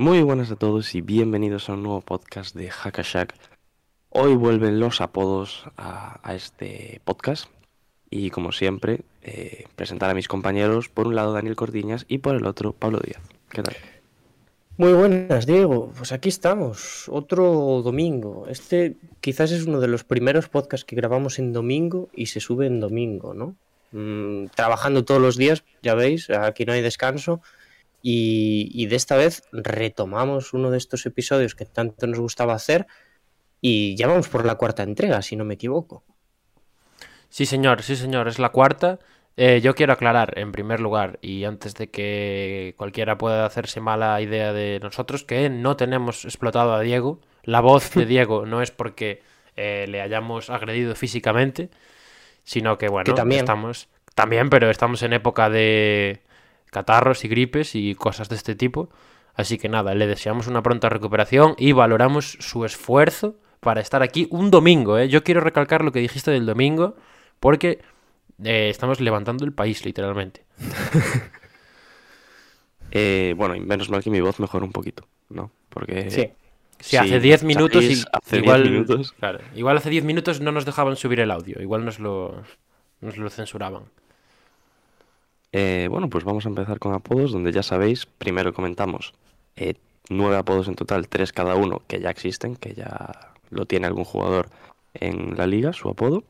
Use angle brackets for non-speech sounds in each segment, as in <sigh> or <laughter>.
Muy buenas a todos y bienvenidos a un nuevo podcast de Hackashack. Hoy vuelven los apodos a, este podcast y como siempre eh, presentar a mis compañeros, por un lado Daniel Cordiñas y por el otro Pablo Díaz. ¿Qué tal? Muy buenas, Diego. Pues aquí estamos, otro domingo. Este quizás es uno de los primeros podcasts que grabamos en domingo y se sube en domingo, ¿no? Mm, trabajando todos los días, ya veis, aquí no hay descanso. Y, y de esta vez retomamos uno de estos episodios que tanto nos gustaba hacer y ya vamos por la cuarta entrega, si no me equivoco. Sí, señor, sí, señor, es la cuarta. Eh, yo quiero aclarar, en primer lugar, y antes de que cualquiera pueda hacerse mala idea de nosotros, que no tenemos explotado a Diego. La voz de <laughs> Diego no es porque eh, le hayamos agredido físicamente, sino que, bueno, Que también. estamos también, pero estamos en época de catarros y gripes y cosas de este tipo. Así que nada, le deseamos una pronta recuperación y valoramos su esfuerzo para estar aquí un domingo. ¿eh? Yo quiero recalcar lo que dijiste del domingo, porque eh, estamos levantando el país, literalmente. <laughs> Eh, bueno, y menos mal que mi voz mejora un poquito, ¿no? Porque Sí. Hace 10 minutos, y, sabéis, hace 10 igual, minutos claro, igual hace 10 minutos no nos dejaban subir el audio, igual nos lo, nos lo censuraban. Eh, bueno, pues vamos a empezar con apodos, donde ya sabéis, primero comentamos eh, nueve apodos en total, tres cada uno, que ya existen, que ya lo tiene algún jugador en la liga, su apodo.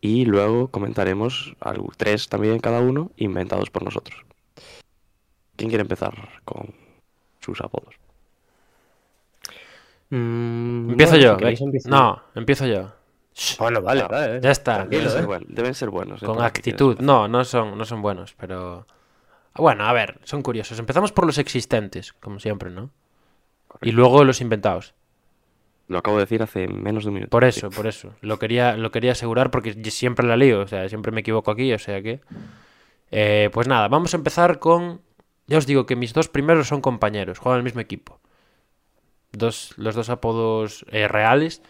Y luego comentaremos algo- tres también cada uno, inventados por nosotros. ¿Quién quiere empezar con sus apodos? Mm, Empiezo bueno, yo. si queréis ve- empiezo No, empiezo yo. Bueno, vale, Ah, vale. ya está. Deben ser, ¿eh? buen- deben ser buenos. eh, Con actitud. No, no son, no son buenos, pero... Bueno, a ver, son curiosos. Empezamos por los existentes, como siempre, ¿no? Y luego los inventados. Lo acabo de decir hace menos de un minuto. Por sí. eso, por eso. Lo quería, lo quería asegurar porque siempre la lío, o sea, siempre me equivoco aquí, o sea que... Eh, pues nada, vamos a empezar con... Ya os digo que mis dos primeros son compañeros, juegan el mismo equipo. Dos, los dos apodos eh, reales.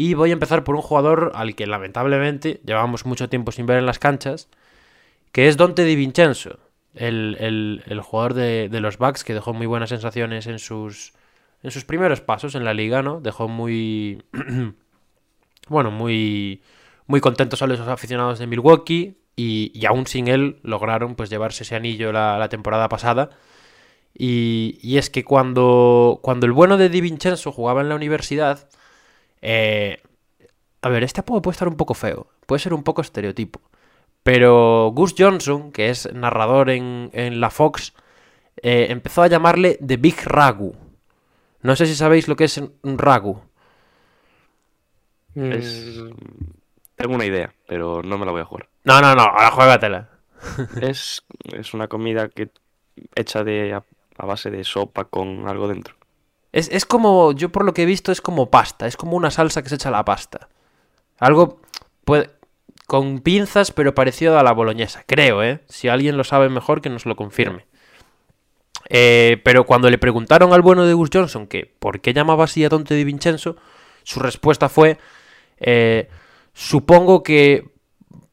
Y voy a empezar por un jugador al que lamentablemente llevamos mucho tiempo sin ver en las canchas, que es Dante Di Vincenzo, el, el- jugador de, los Bucks que dejó muy buenas sensaciones en sus, en sus primeros pasos en la liga, ¿no? Dejó muy... <clears throat> bueno, muy, muy contentos a los aficionados de Milwaukee y, aún sin él lograron pues llevarse ese anillo la, la temporada pasada. Y, y es que cuando, cuando el bueno de Di Vincenzo jugaba en la universidad, eh, a ver, este apodo puede estar un poco feo, puede ser un poco estereotipo, pero Gus Johnson, que es narrador en, en la Fox, eh, empezó a llamarle The Big Ragu. No sé si sabéis lo que es un ragu. Mm, Es- Tengo una idea, pero no me la voy a jugar. No, no, no, ahora juégatela. <laughs> es, es una comida que hecha de a, a base de sopa con algo dentro. Es, es como, yo por lo que he visto, es como pasta, es como una salsa que se echa a la pasta. Algo puede, con pinzas, pero parecido a la boloñesa, creo, ¿eh? Si alguien lo sabe mejor, que nos lo confirme. Eh, pero cuando le preguntaron al bueno de Gus Johnson que por qué llamaba así a Dante Di Vincenzo, su respuesta fue, eh, supongo que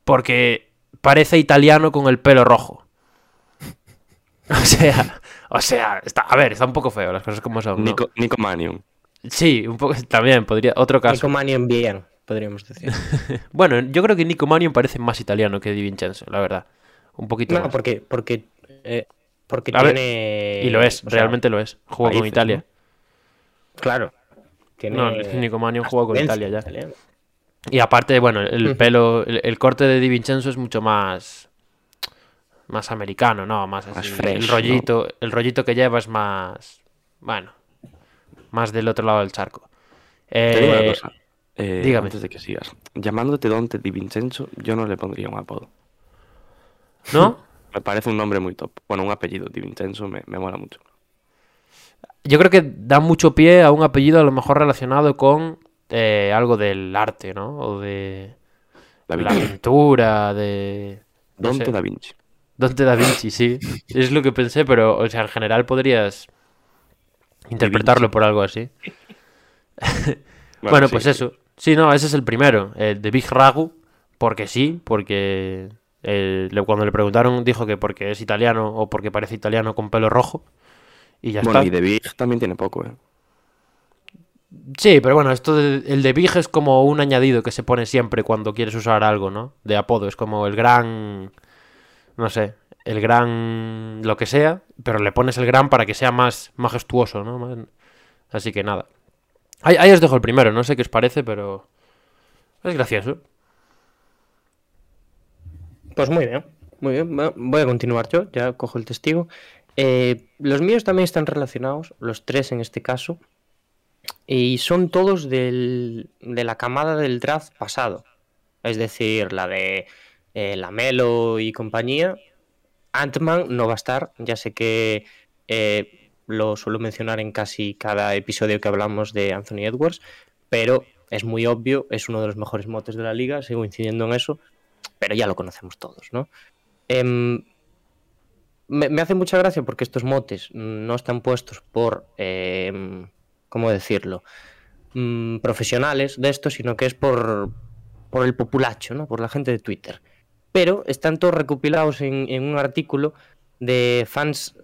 porque parece italiano con el pelo rojo. <laughs> O sea, o sea, está, a ver, está un poco feo las cosas como son. ¿no? Nico, Nico Manion. Sí, un poco también podría. Otro caso. Nico Mannion bien, podríamos decir. <laughs> Bueno, yo creo que Nico Manion parece más italiano que Di Vincenzo, la verdad. Un poquito No, más. porque, porque, eh, porque A ver, tiene. Y lo es, o sea, realmente lo es. Jugó con Italia. Claro. Tiene No, Nico Mannion jugó con Italia ya. italiana. Y aparte, bueno, el pelo, el, el corte de Di Vincenzo es mucho más. Más americano, ¿no? Más Más así. fresh, el ¿no? rollito, el rollito que lleva es más. Bueno. Más del otro lado del charco. Te digo una Eh, cosa. eh, dígame. Antes de que sigas. Llamándote Dante Di Vincenzo, yo no le pondría un apodo. ¿No? <laughs> Me parece un nombre muy top. Bueno, un apellido Di Vincenzo me, me mola mucho. Yo creo que da mucho pie a un apellido a lo mejor relacionado con eh, algo del arte, ¿no? O de la Vinci. pintura, de... no Dante sé. Da Vinci. Dante da Vinci, sí. Es lo que pensé, pero, o sea, en general podrías interpretarlo por algo así. <laughs> Bueno, sí, pues sí. eso. Sí, no, ese es el primero, el de Big Ragu, porque sí, porque cuando le preguntaron dijo que porque es italiano o porque parece italiano con pelo rojo. Y ya Bueno, está. y de Big también tiene poco, ¿eh? Sí, pero bueno, esto de- el de Big es como un añadido que se pone siempre cuando quieres usar algo, ¿no? De apodo, es como el gran, no sé, el gran lo que sea, pero le pones el gran para que sea más majestuoso, ¿no? Así que nada. Ahí, ahí os dejo el primero, no sé qué os parece, pero es gracioso. Pues muy bien, muy bien. Voy a continuar yo, ya cojo el testigo. Eh, los míos también están relacionados, los tres en este caso, y son todos del- de la camada del draft pasado. Es decir, la de eh, Lamelo y compañía. Ant-Man no va a estar, ya sé que eh, lo suelo mencionar en casi cada episodio que hablamos de Anthony Edwards, pero es muy obvio, es uno de los mejores motes de la liga, sigo incidiendo en eso, pero ya lo conocemos todos, ¿no? Em, me, hace mucha gracia porque estos motes no están puestos por, em, ¿cómo decirlo? Mm, profesionales de esto, sino que es por, por el populacho, ¿no? Por la gente de Twitter. Pero están todos recopilados en, un artículo de fans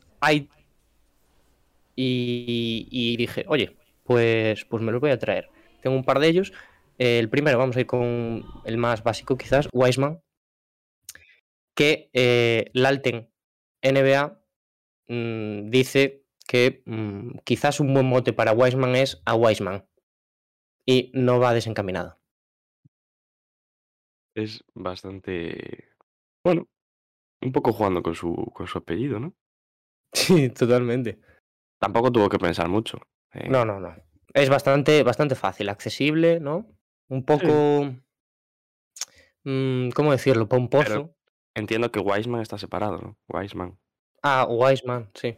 y, y dije, oye, pues, pues me los voy a traer. Tengo un par de ellos. Eh, el primero, vamos a ir con el más básico quizás, Wiseman, que eh, Lalten NBA mm, dice que mm, quizás un buen mote para Wiseman es a Wiseman y no va desencaminado. Es bastante. Bueno, un poco jugando con su, con su apellido, ¿no? Sí, totalmente. Tampoco tuvo que pensar mucho. eh, No, no, no. Es bastante, bastante fácil, accesible, ¿no? Un poco. mm, ¿Cómo decirlo? Pomposo. Entiendo que Wiseman está separado, ¿no? Wiseman. Ah, Wiseman, sí.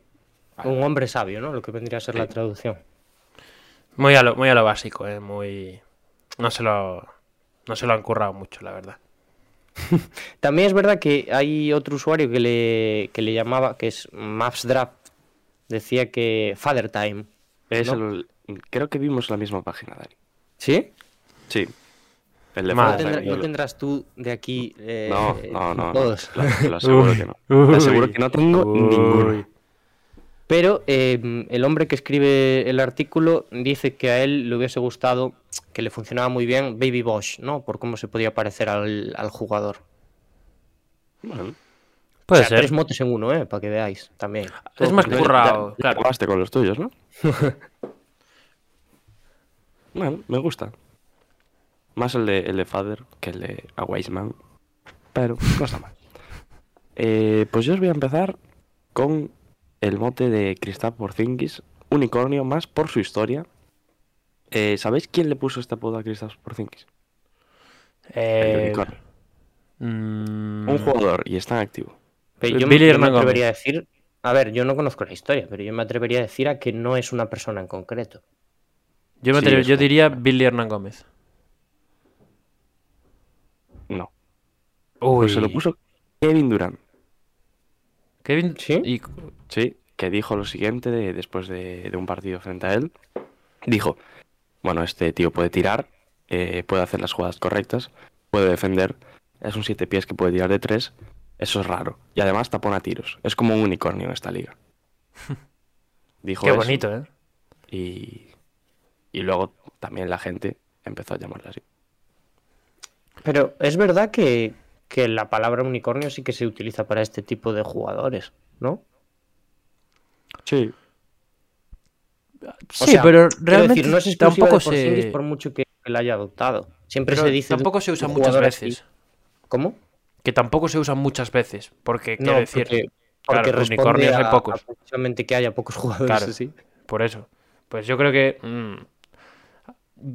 Un hombre sabio, ¿no? Lo que vendría a ser la Sí. traducción. Muy a lo, muy a lo básico, ¿eh? Muy... No se lo... No se lo han currado mucho, la verdad. <laughs> También es verdad que hay otro usuario que le, que le llamaba, que es Maps Draft, decía que Father Time. Es ¿No? el- Creo que vimos la misma página, Dani. ¿Sí? Sí. El de ¿No, tendrá- no tendrás tú de aquí eh, No, no, no. todos? Te lo- lo aseguro que no. <laughs> Te aseguro que no tengo ninguno. Pero eh, el hombre que escribe el artículo dice que a él le hubiese gustado, que le funcionaba muy bien Baby Bosch, ¿no? Por cómo se podía parecer al, al jugador. Bueno, Puede O sea, ser. tres motes en uno, ¿eh? Para que veáis también. Es más currado, claro. acabaste con los tuyos, ¿no? <laughs> bueno, me gusta. Más el de, el de Father que el de A Wiseman. Pero no está mal. Eh, pues yo os voy a empezar con el mote de Kristaps Porzingis, unicornio más por su historia. Eh, ¿Sabéis quién le puso este apodo a Kristaps Porzingis? El Eh, unicornio. mm, Un jugador y está en activo. Pero yo, Billy yo me Hernán atrevería a decir, a ver, yo no conozco la historia, pero yo me atrevería a decir a que no es una persona en concreto. Yo, me Sí, yo diría Billy Hernán Gómez. No. Uy, Pues se lo puso Kevin Durant. Kevin... ¿Sí? y- Sí, que dijo lo siguiente de- después de, de un partido frente a él. Dijo, bueno, este tío puede tirar, eh, puede hacer las jugadas correctas, puede defender, es un siete pies que puede tirar de tres, eso es raro. Y además tapona tiros, es como un unicornio en esta liga. <laughs> Dijo Qué eso bonito, ¿eh? y, y luego también la gente empezó a llamarle así. Pero es verdad que, que la palabra unicornio sí que se utiliza para este tipo de jugadores, ¿no? Sí, O Sí, sea, pero realmente decir, no es tampoco de se... por mucho que la haya adoptado. Siempre pero se dice. tampoco se usa muchas veces. ¿Cómo? Que tampoco se usa muchas veces. Porque, No, quiero decir, porque, claro, porque responde unicornios hay pocos. a precisamente que haya pocos jugadores Claro. así. por eso. Pues yo creo que... mm,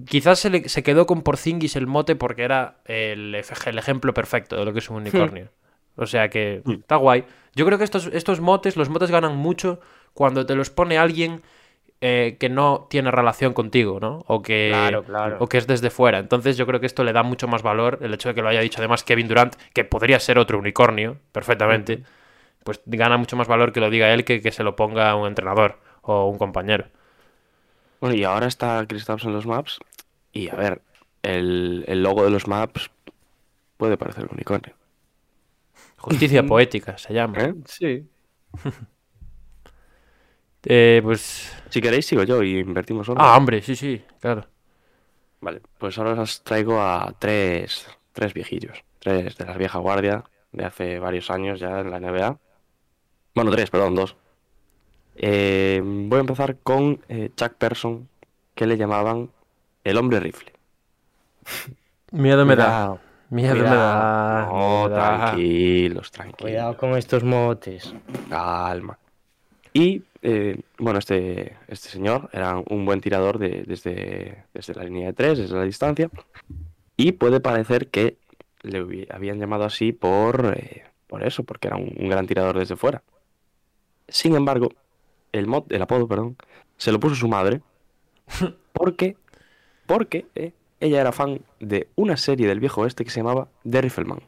quizás se, le- se quedó con Porzingis el mote porque era el, ej- el ejemplo perfecto de lo que es un unicornio. O sea que Hmm. está guay. Yo creo que estos, estos motes, los motes ganan mucho cuando te los pone alguien eh, que no tiene relación contigo, ¿no? O que, Claro, claro. o que es desde fuera. Entonces yo creo que esto le da mucho más valor, el hecho de que lo haya dicho además Kevin Durant, que podría ser otro unicornio, perfectamente, pues gana mucho más valor que lo diga él que que se lo ponga un entrenador o un compañero. Bueno, y ahora está Kristaps en los maps. Y a ver, el, el logo de los maps puede parecer un unicornio. Justicia <laughs> poética se llama. ¿eh? Sí. <laughs> Eh, pues... Si queréis, sigo yo y invertimos orden. Ah, hombre, sí, sí, claro. Vale, pues ahora os traigo a tres, tres viejillos. Tres de la vieja guardia de hace varios años ya en la NBA. Bueno, tres, perdón, dos. Eh, voy a empezar con eh, Chuck Person, que le llamaban el hombre rifle. Miedo me da. Cuidado, Miedo me da. No, miedo me da. tranquilos, tranquilos. cuidado con estos motes. Calma. Y eh, bueno, este, este señor era un buen tirador de- desde, desde la línea de tres, desde la distancia. Y puede parecer que le habían llamado así por, eh, por eso, porque era un, un gran tirador desde fuera. Sin embargo, el, mod, el apodo, perdón, se lo puso su madre <laughs> porque, porque eh, ella era fan de una serie del viejo oeste que se llamaba The Rifleman.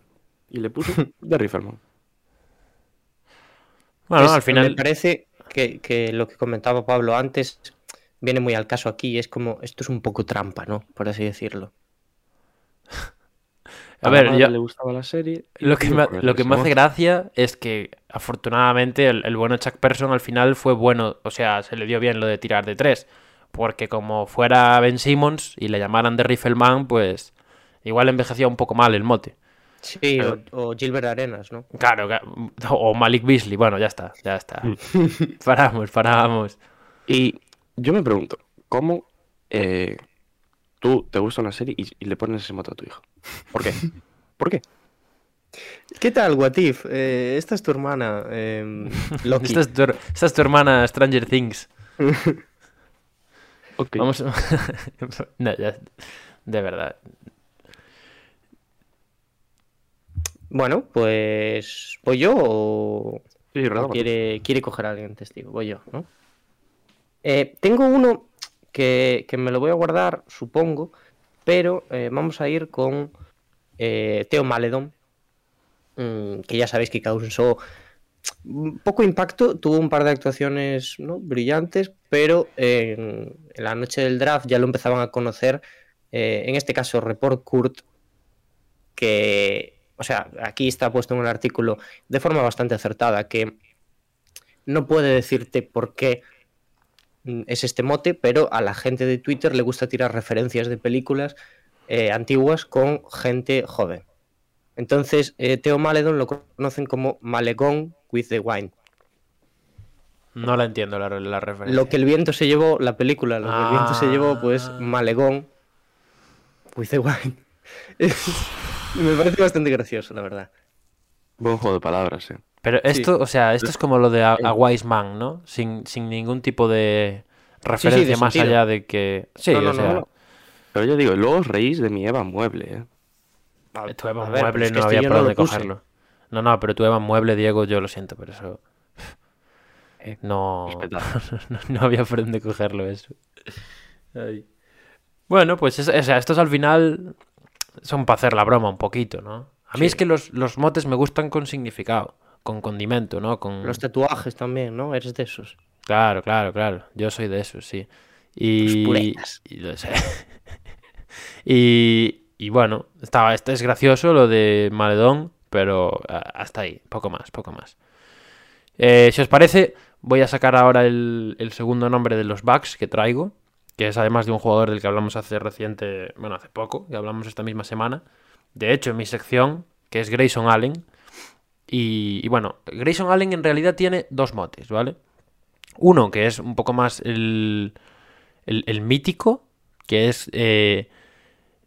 Y le puso <laughs> The Rifleman. Bueno, Es- al final... Me parece que, que lo que comentaba Pablo antes viene muy al caso aquí. Es como, esto es un poco trampa, ¿no? Por así decirlo. <laughs> A ver, yo- le gustaba la serie. Lo que, me, ponerle lo que ese me hace gracia es que afortunadamente el, el bueno Chuck Person al final fue bueno, o sea, se le dio bien lo de tirar de tres, porque como fuera Ben Simmons y le llamaran de Rifleman, pues igual envejecía un poco mal el mote. Sí, o, o Gilbert Arenas, ¿no? Claro, o Malik Beasley, bueno, ya está, ya está. <laughs> paramos, paramos. Y yo me pregunto, ¿cómo eh, tú te gusta una serie y, y le pones ese mote a tu hijo? ¿Por qué? <laughs> ¿Por qué? ¿Qué tal, Watif? Eh, esta es tu hermana, eh, <laughs> Loki. Esta es, tu, her- esta es tu hermana Stranger Things. <laughs> Ok. Vamos. No, ya- de verdad. Bueno, pues ¿voy yo o, Sí, o quiere, quiere coger a alguien testigo? Voy yo, ¿no? Eh, tengo uno que, me lo voy a guardar, supongo, pero eh, vamos a ir con eh, Teo Maledon, mm, que ya sabéis que causó poco impacto, tuvo un par de actuaciones ¿no? brillantes, pero en, la noche del draft ya lo empezaban a conocer, eh, en este caso Report Kurt, que, o sea, aquí está puesto en el artículo de forma bastante acertada, que no puede decirte por qué es este mote, pero a la gente de Twitter le gusta tirar referencias de películas eh, antiguas con gente joven. Entonces, eh, Theo Maledon lo conocen como Malegón with the Wine. No la entiendo la, la referencia. Lo que el viento se llevó, la película, lo que el viento se llevó, pues Ah. Malegón with the Wine. <laughs> Me parece bastante gracioso, la verdad. Buen juego de palabras, eh. Pero esto, o sea, esto es como lo de a, a Wise Man, ¿no? Sin, sin ningún tipo de referencia más sentido. allá de que. Sí, No, no, o sea, no. Pero yo digo, luego os reís de mi Eva Mueble, eh. tu Eva ver, Mueble no este había por dónde cogerlo. No, no, pero tu Eva Mueble, Diego, yo lo siento, pero eso. <laughs> Eh, <laughs> No, no, no había por dónde cogerlo eso. <laughs> Ay. Bueno, pues es- o sea, estos al final son para hacer la broma un poquito, ¿no? A mí es que los, los motes me gustan con significado, con condimento, ¿no? Con... Los tatuajes también, ¿no? Eres de esos. Claro, claro, claro. Yo soy de esos, sí. Y, puretas. y lo sé. <laughs> y, y bueno, estaba, este es gracioso lo de Maledón, pero ah, hasta ahí, poco más, poco más. Eh, si os parece, voy a sacar ahora el, el segundo nombre de los Bucks que traigo, que es además de un jugador del que hablamos hace reciente, bueno, hace poco, que hablamos esta misma semana. De hecho, en mi sección, que es Grayson Allen. Y, bueno, Grayson Allen en realidad tiene dos motes, ¿vale? Uno que es un poco más el, el, el mítico, que es eh,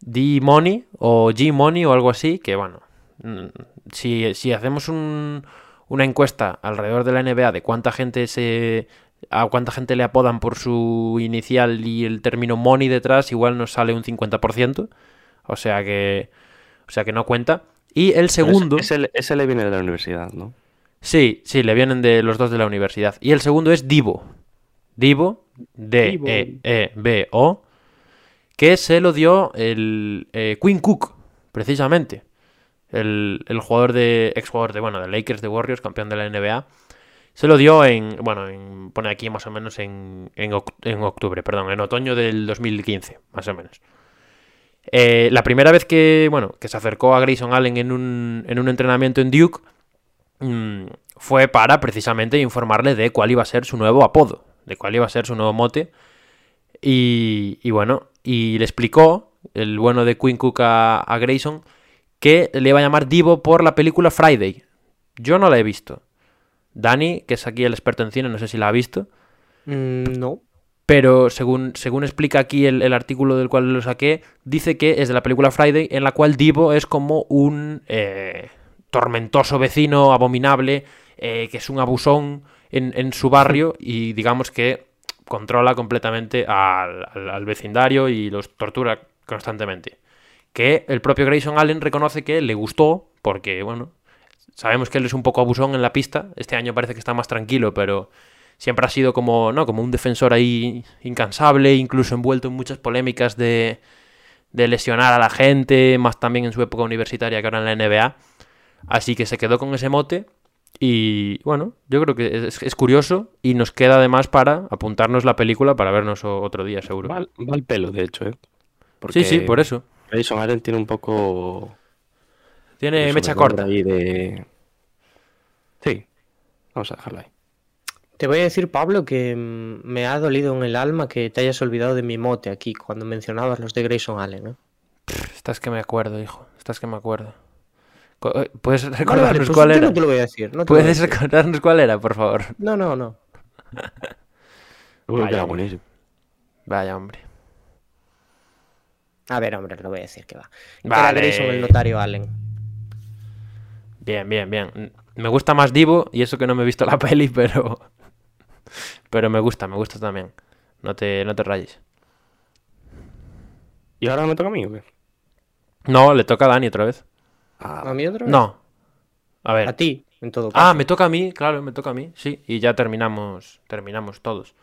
D-Money o G-Money o algo así, que bueno, mm, si, si hacemos un- una encuesta alrededor de la NBA de cuánta gente se a cuánta gente le apodan por su inicial y el término money detrás, igual nos sale un 50%, o sea que o sea que no cuenta. Y el segundo Ese, ese- ese le viene de la universidad, ¿no? Sí, sí, le vienen de los dos de la universidad. Y el segundo es Divo. Divo, D-E-E-B-O, que se lo dio el eh, Quinn Cook, precisamente. El, el jugador de, ex jugador de, bueno, de Lakers, de Warriors, campeón de la NBA. Se lo dio en, bueno, en, pone aquí más o menos en, en, en octubre, perdón, en otoño del 2015, más o menos. Eh, la primera vez que, bueno, que se acercó a Grayson Allen en un, en un entrenamiento en Duke mm, fue para precisamente informarle de cuál iba a ser su nuevo apodo, de cuál iba a ser su nuevo mote. Y, y bueno, y le explicó el bueno de Quinn Cook a, a Grayson que le iba a llamar Divo por la película Friday. Yo no la he visto. Dani, que es aquí el experto en cine, no sé si la ha visto. Mm, no. Pero según, según explica aquí el, el artículo del cual lo saqué, dice que es de la película Friday, en la cual Divo es como un eh, tormentoso vecino abominable, eh, que es un abusón en, en su barrio <laughs> y digamos que controla completamente al, al- al vecindario y los tortura constantemente. Que el propio Grayson Allen reconoce que le gustó, porque bueno, sabemos que él es un poco abusón en la pista. Este año parece que está más tranquilo, pero siempre ha sido como, ¿no? como un defensor ahí incansable, incluso envuelto en muchas polémicas de, de lesionar a la gente, más también en su época universitaria que ahora en la NBA. Así que se quedó con ese mote. Y bueno, yo creo que es, es curioso y nos queda además para apuntarnos la película para vernos otro día, seguro. Va, va al pelo, de hecho, ¿eh? sí, sí, por eso. Grayson Allen tiene un poco... Tiene mecha corta. ahí de... Sí, vamos a dejarlo ahí. Te voy a decir, Pablo, que mm, me ha dolido en el alma que te hayas olvidado de mi mote aquí cuando mencionabas los de Grayson Allen. ¿eh? Estás que me acuerdo, hijo. Estás que me acuerdo. Eh, ¿Puedes recordarnos vale, pues cuál era? no te lo voy a decir. No a ¿Puedes decir. recordarnos cuál era, por favor? No, no, no. Vaya, hombre. buenísimo. Vaya, hombre. A ver, hombre, lo voy a decir que va. Que Vale. Era Grayson el notario Allen. Bien, bien, bien. Me gusta más Divo, y eso que no me he visto la <laughs> peli, pero. Pero me gusta, me gusta también. No te, no te rayes. ¿Y ahora me toca a mí o qué? No, le toca a Dani otra vez. Ah, ¿A mí otra vez? No. A ver. A ti, en todo caso. Ah, me toca a mí, claro, me toca a mí, sí. Y ya terminamos, terminamos todos.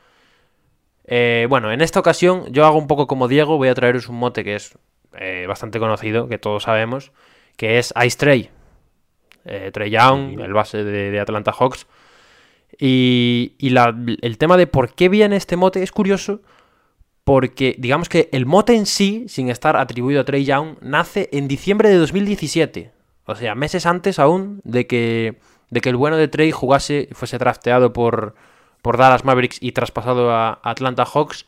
Eh, bueno, en esta ocasión yo hago un poco como Diego, voy a traeros un mote que es eh, bastante conocido, que todos sabemos, que es Ice Trey. Eh, Trey Young, el base de, de Atlanta Hawks. Y, y el tema de por qué viene este mote es curioso, porque digamos que el mote en sí, sin estar atribuido a Trey Young, nace en diciembre de 2017. O sea, meses antes aún de que, de que el bueno de Trey jugase, fuese drafteado por, por Dallas Mavericks y traspasado a Atlanta Hawks.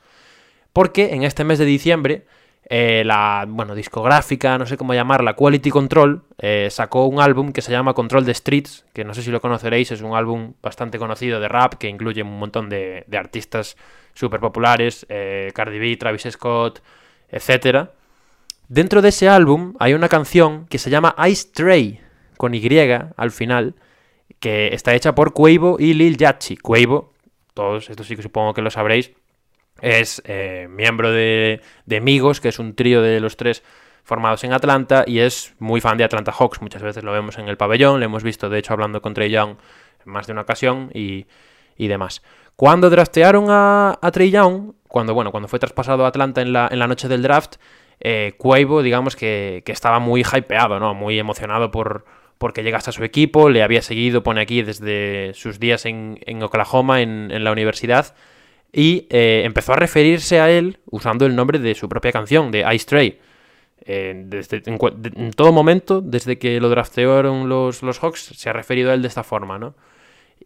Porque en este mes de diciembre, eh, la bueno, discográfica, no sé cómo llamarla, Quality Control, eh, sacó un álbum que se llama Control the Streets, que no sé si lo conoceréis, es un álbum bastante conocido de rap que incluye un montón de, artistas súper populares, eh, Cardi B, Travis Scott, etcétera. Dentro de ese álbum hay una canción que se llama Ice Tray, con Y al final, que está hecha por Quavo y Lil Yachty. Quavo, todos, esto sí que supongo que lo sabréis, es eh, miembro de, de Migos, que es un trío de los tres formados en Atlanta y es muy fan de Atlanta Hawks. Muchas veces lo vemos en el pabellón, lo hemos visto de hecho hablando con Trey Young en más de una ocasión y, y demás. Cuando draftearon a, a Trey Young, cuando, bueno, cuando fue traspasado a Atlanta en la, en la noche del draft, eh, Quavo, digamos que, que estaba muy hypeado, ¿no? Muy emocionado por porque llegase a su equipo, le había seguido, pone aquí, desde sus días en, en Oklahoma, en, en la universidad, y eh, empezó a referirse a él usando el nombre de su propia canción, de Ice Tray. Eh, desde, en, todo momento, desde que lo draftearon los, los Hawks, se ha referido a él de esta forma, ¿no?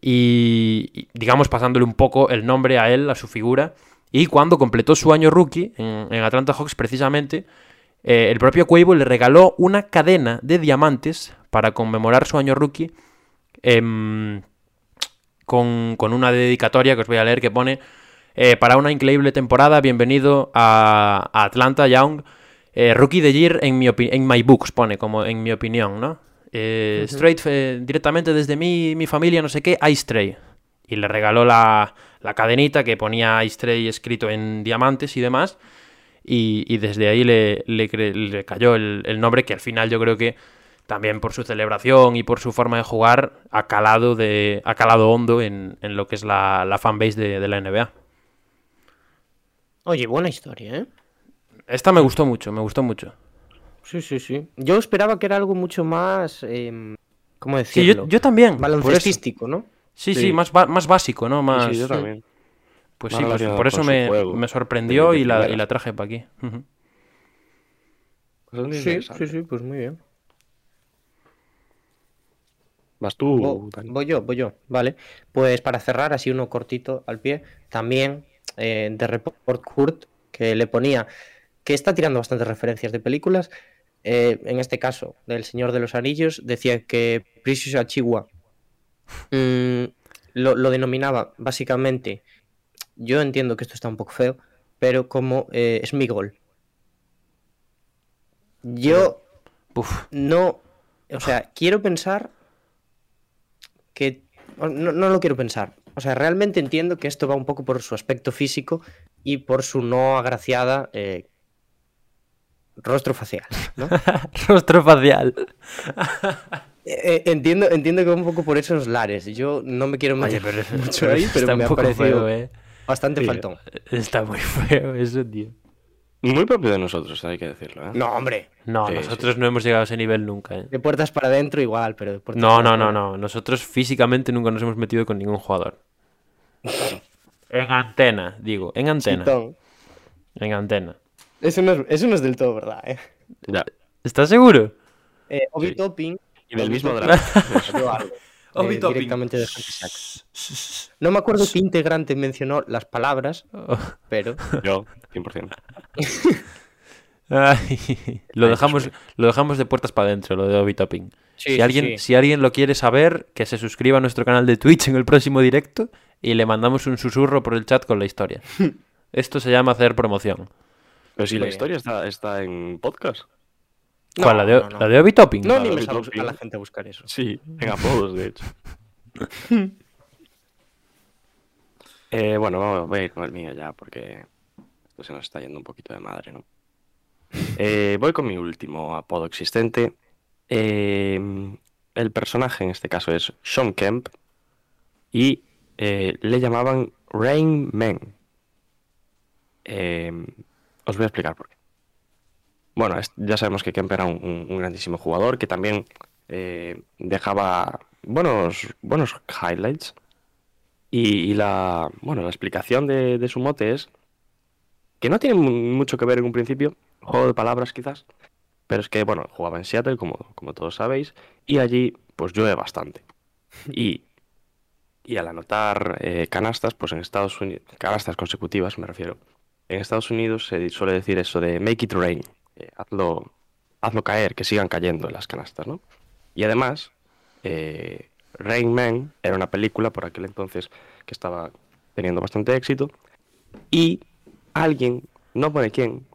Y, digamos, pasándole un poco el nombre a él, a su figura. Y cuando completó su año rookie en, Atlanta Hawks, precisamente, eh, el propio Quavo le regaló una cadena de diamantes para conmemorar su año rookie em, con, con una dedicatoria que os voy a leer que pone eh, para una increíble temporada, bienvenido a, a Atlanta Young, eh, Rookie de Year en, mi en my books, pone como en mi opinión, ¿no? Eh, Straight eh, directamente desde mi, mi familia, no sé qué, Ice Tray. Y le regaló la, la cadenita que ponía Ice Tray escrito en diamantes y demás. Y, y desde ahí le, le le cayó el, el nombre que al final yo creo que también por su celebración y por su forma de jugar ha calado, de, ha calado hondo en, en lo que es la, la fanbase de, de la NBA. Oye, buena historia, ¿eh? Esta me gustó mucho, me gustó mucho. Sí, sí, sí. Yo esperaba que era algo mucho más. em, ¿Cómo Sí, decirlo? yo, yo también. Baloncestístico, ¿no? Sí, sí, Sí. más, más básico, ¿no? Más... Sí, yo también. Pues Más sí, pues por eso me, sorprendió y, la, y primeras. la traje para aquí. Pues Sí, sí, sí, pues muy bien. Vas tú, voy yo, voy yo, vale. Pues para cerrar, así uno cortito al pie, también eh, de Report Kurt, que le ponía que está tirando bastantes referencias de películas. eh, en este caso, del Señor de los Anillos, decía que Precious Achigua mm, lo, lo denominaba básicamente. Yo entiendo que esto está un poco feo, pero como eh, Smigol. Yo Uf, no, o sea, quiero pensar que no, no lo quiero pensar. O sea, realmente entiendo que esto va un poco por su aspecto físico y por su no agraciada eh, rostro facial. ¿no? <laughs> rostro facial. Eh, eh, entiendo, entiendo que va un poco por esos lares. Yo no me quiero meter Oye, pero, mucho pero ahí, pero está me un ha parecido feo, eh. bastante faltón. Está muy <laughs> feo eso, tío. Muy propio de nosotros, hay que decirlo. ¿eh? No, hombre. No, Sí, nosotros no hemos llegado a ese nivel nunca, eh. De puertas para adentro igual, pero de puertas No, para no, no, no. Nosotros físicamente nunca nos hemos metido con ningún jugador. En antena, digo. En antena. Chitón. En antena. Eso no, es, eso no es del todo verdad, ¿eh? Ya. ¿Estás seguro? eh Obi Sí. Topping Y del mismo <laughs> algo, Obi eh, Topping. directamente de No me acuerdo qué integrante mencionó las palabras, <laughs> pero Yo, 100%. <laughs> Ay, lo, dejamos, lo dejamos de puertas para adentro, lo de Obi Topping. Sí, si, alguien, sí. si alguien lo quiere saber, que se suscriba a nuestro canal de Twitch en el próximo directo y le mandamos un susurro por el chat con la historia. <laughs> Esto se llama hacer promoción. Pero si Muy la bien. historia está, está en podcast. ¿Cuál? No, ¿La, de, no, no. la de Obi Topping? no animes Obi a, a la gente a buscar eso. Sí, en apodos, de hecho. <laughs> Eh, bueno, vamos, voy a ir con el mío ya, porque esto se nos está yendo un poquito de madre, ¿no? Eh, voy con mi último apodo existente. Eh, el personaje en este caso es Sean Kemp y eh, le llamaban Rain Man. Eh, os voy a explicar por qué. Bueno, ya sabemos que Kemp era un, un- un grandísimo jugador que también eh, dejaba buenos, buenos highlights. Y, y la, bueno, la explicación de, de su mote es que no tiene mu- mucho que ver en un principio, juego de palabras quizás, pero es que, bueno, jugaba en Seattle, como, como todos sabéis, y allí pues llueve bastante. <laughs> Y, y al anotar eh, canastas, pues en Estados Unidos, canastas consecutivas me refiero, en Estados Unidos se suele decir eso de make it rain, eh, hazlo, hazlo caer, que sigan cayendo en las canastas, ¿no? Y además, eh, Rain Man era una película por aquel entonces que estaba teniendo bastante éxito y alguien, no pone quién,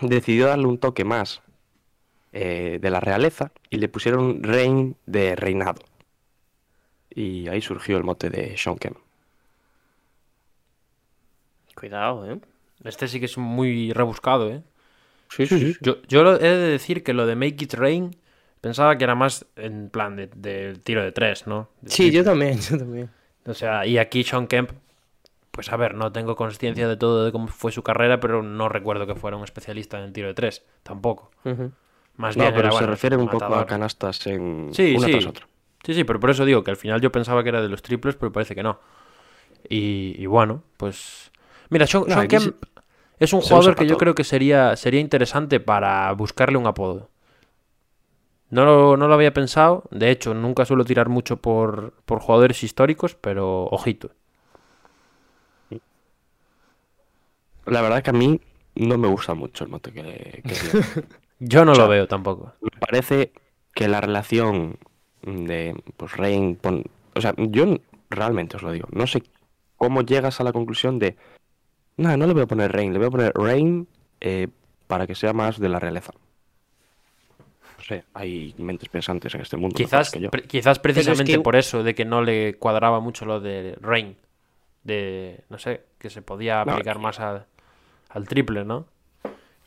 decidió darle un toque más de la realeza y le pusieron Reign de reinado. Y ahí surgió el mote de Sean Kemp. Cuidado, ¿eh? Este sí que es muy rebuscado, ¿eh? Sí, sí, sí. Yo, yo he de decir que lo de Make It Rain pensaba que era más en plan de, de tiro de tres, ¿no? De Sí, yo también, yo también. O sea, y aquí Sean Kemp, pues a ver, no tengo conciencia de todo de cómo fue su carrera, pero no recuerdo que fuera un especialista en el tiro de tres, tampoco. Ujú. Más No, bien pero era, se refiere un poco a canastas en Sí, una sí. tras otra. Sí, sí, pero por eso digo que al final yo pensaba que era de los triples, pero parece que no. Y, y bueno, pues... Mira, Sean, No, Sean aquí se- Kemp es un jugador que yo creo que sería, sería interesante para buscarle un apodo. No lo, no lo había pensado, de hecho nunca suelo tirar mucho por, por jugadores históricos, pero ojito. La verdad es que a mí no me gusta mucho el mote que, que tiene. <laughs> Yo no O sea, lo veo tampoco. Me parece que la relación de pues Rain pon- o sea, yo realmente os lo digo, no sé cómo llegas a la conclusión de no, no le voy a poner Rain, le voy a poner Rain eh, para que sea más de la realeza. No sé, hay mentes pensantes en este mundo. Quizás, que yo. pre- quizás precisamente que- por eso, de que no le cuadraba mucho lo de Rain. De, no sé, que se podía No, aplicar más a- al triple, ¿no?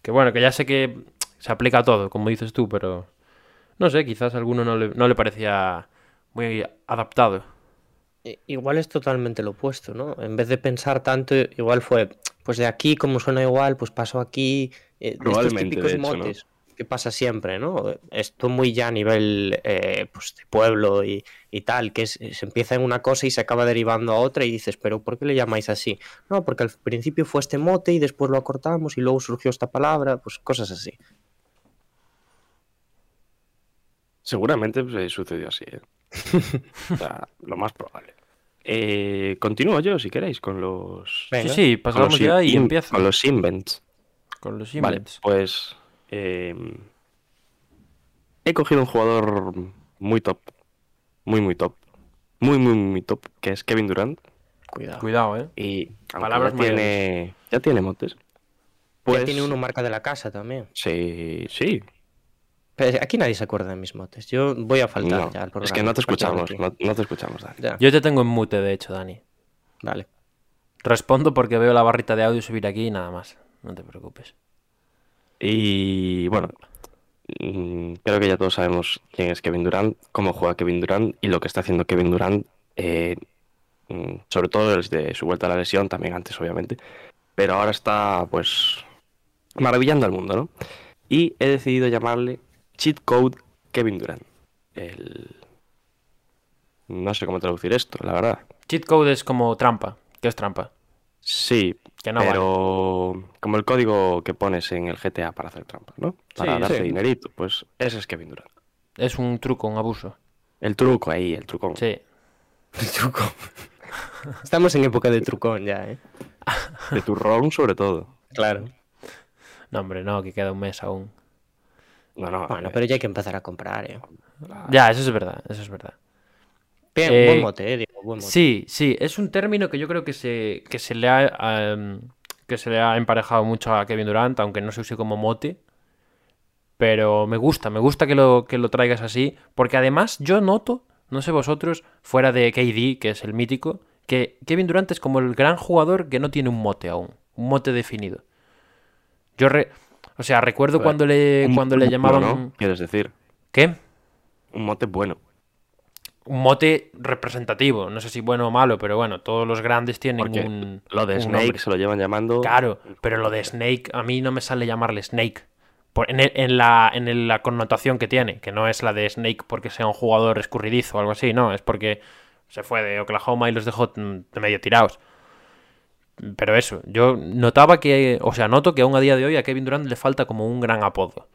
Que bueno, que ya sé que se aplica a todo, como dices tú, pero no sé, quizás a alguno no le, no le parecía muy adaptado. Igual es totalmente lo opuesto, ¿no? En vez de pensar tanto, igual fue, pues de aquí, como suena igual, pues paso aquí. eh, de estos típicos de hecho, ¿no? motes que pasa siempre, ¿no? Esto muy ya a nivel eh, pues de pueblo y, y tal, que es- se empieza en una cosa y se acaba derivando a otra y dices, pero ¿por qué le llamáis así? No, porque al principio fue este mote y después lo acortamos y luego surgió esta palabra, pues cosas así. Seguramente pues, eh, sucedió así, ¿eh? <laughs> o sea, lo más probable. Eh, continúo yo, si queréis, con los... Venga. Sí, pasamos los ya y in- empieza. Con los invents. Con los Vale, invents. pues... eh, he cogido un jugador muy top. Muy, muy top. Muy, muy, muy top, que es Kevin Durant. Cuidado. Cuidado, ¿eh? Y Palabras ya tiene, ya tiene motes. Pues, Ya tiene uno marca de la casa también. Sí, sí. Pero aquí nadie se acuerda de mis motes. Yo voy a faltar No, ya al es programa. que no te escuchamos, no, no te escuchamos, Dani. Ya, Yo te tengo en mute, de hecho, Dani. vale. Respondo porque veo la barrita de audio subir aquí y nada más. No te preocupes. Y bueno, mm, creo que ya todos sabemos quién es Kevin Durant, cómo juega Kevin Durant y lo que está haciendo Kevin Durant, eh, mm, sobre todo desde su vuelta a la lesión, también antes obviamente, pero ahora está pues maravillando al mundo, ¿no? Y he decidido llamarle Cheat Code Kevin Durant. El... No sé cómo traducir esto, la verdad. Cheat code es como trampa. ¿Qué es trampa? Sí, Que no pero como el código que pones en el GTA para hacer trampas, ¿no? Para Sí, darte sí. dinerito, pues ese es Kevin Durant. Es un truco, un abuso. El truco ahí, el truco. Sí. <laughs> El truco. Estamos en época de trucón ya, ¿eh? De turrón sobre todo. Claro. No, hombre, no, que queda un mes aún. No, no. Bueno, eh, pero ya hay que empezar a comprar, ¿eh? Ya, eso es verdad, eso es verdad. Bien, Eh, buen mote, ¿eh? Diego, buen mote. Sí, sí, es un término que yo creo que se, que se le ha em, que se le ha emparejado mucho a Kevin Durant, aunque no se use como mote. Pero me gusta, me gusta que lo, que lo traigas así. Porque además yo noto, no sé vosotros, fuera de KD, que es el mítico, que Kevin Durant es como el gran jugador que no tiene un mote aún, un mote definido. Yo re- o sea, recuerdo cuando le, cuando le llamaban... bueno, ¿no? Quieres decir, ¿Qué? un mote bueno. un mote representativo. No sé si bueno o malo, pero bueno, todos los grandes tienen Porque un. lo de un Snake nombre. se lo llevan llamando. Claro, pero lo de Snake, a mí no me sale llamarle Snake. Por- en, el- en la, en la connotación que tiene, que no es la de Snake porque sea un jugador escurridizo o algo así, no, es porque se fue de Oklahoma y los dejó de medio tirados. Pero eso, yo notaba que, o sea, noto que aún a día de hoy a Kevin Durant le falta como un gran apodo.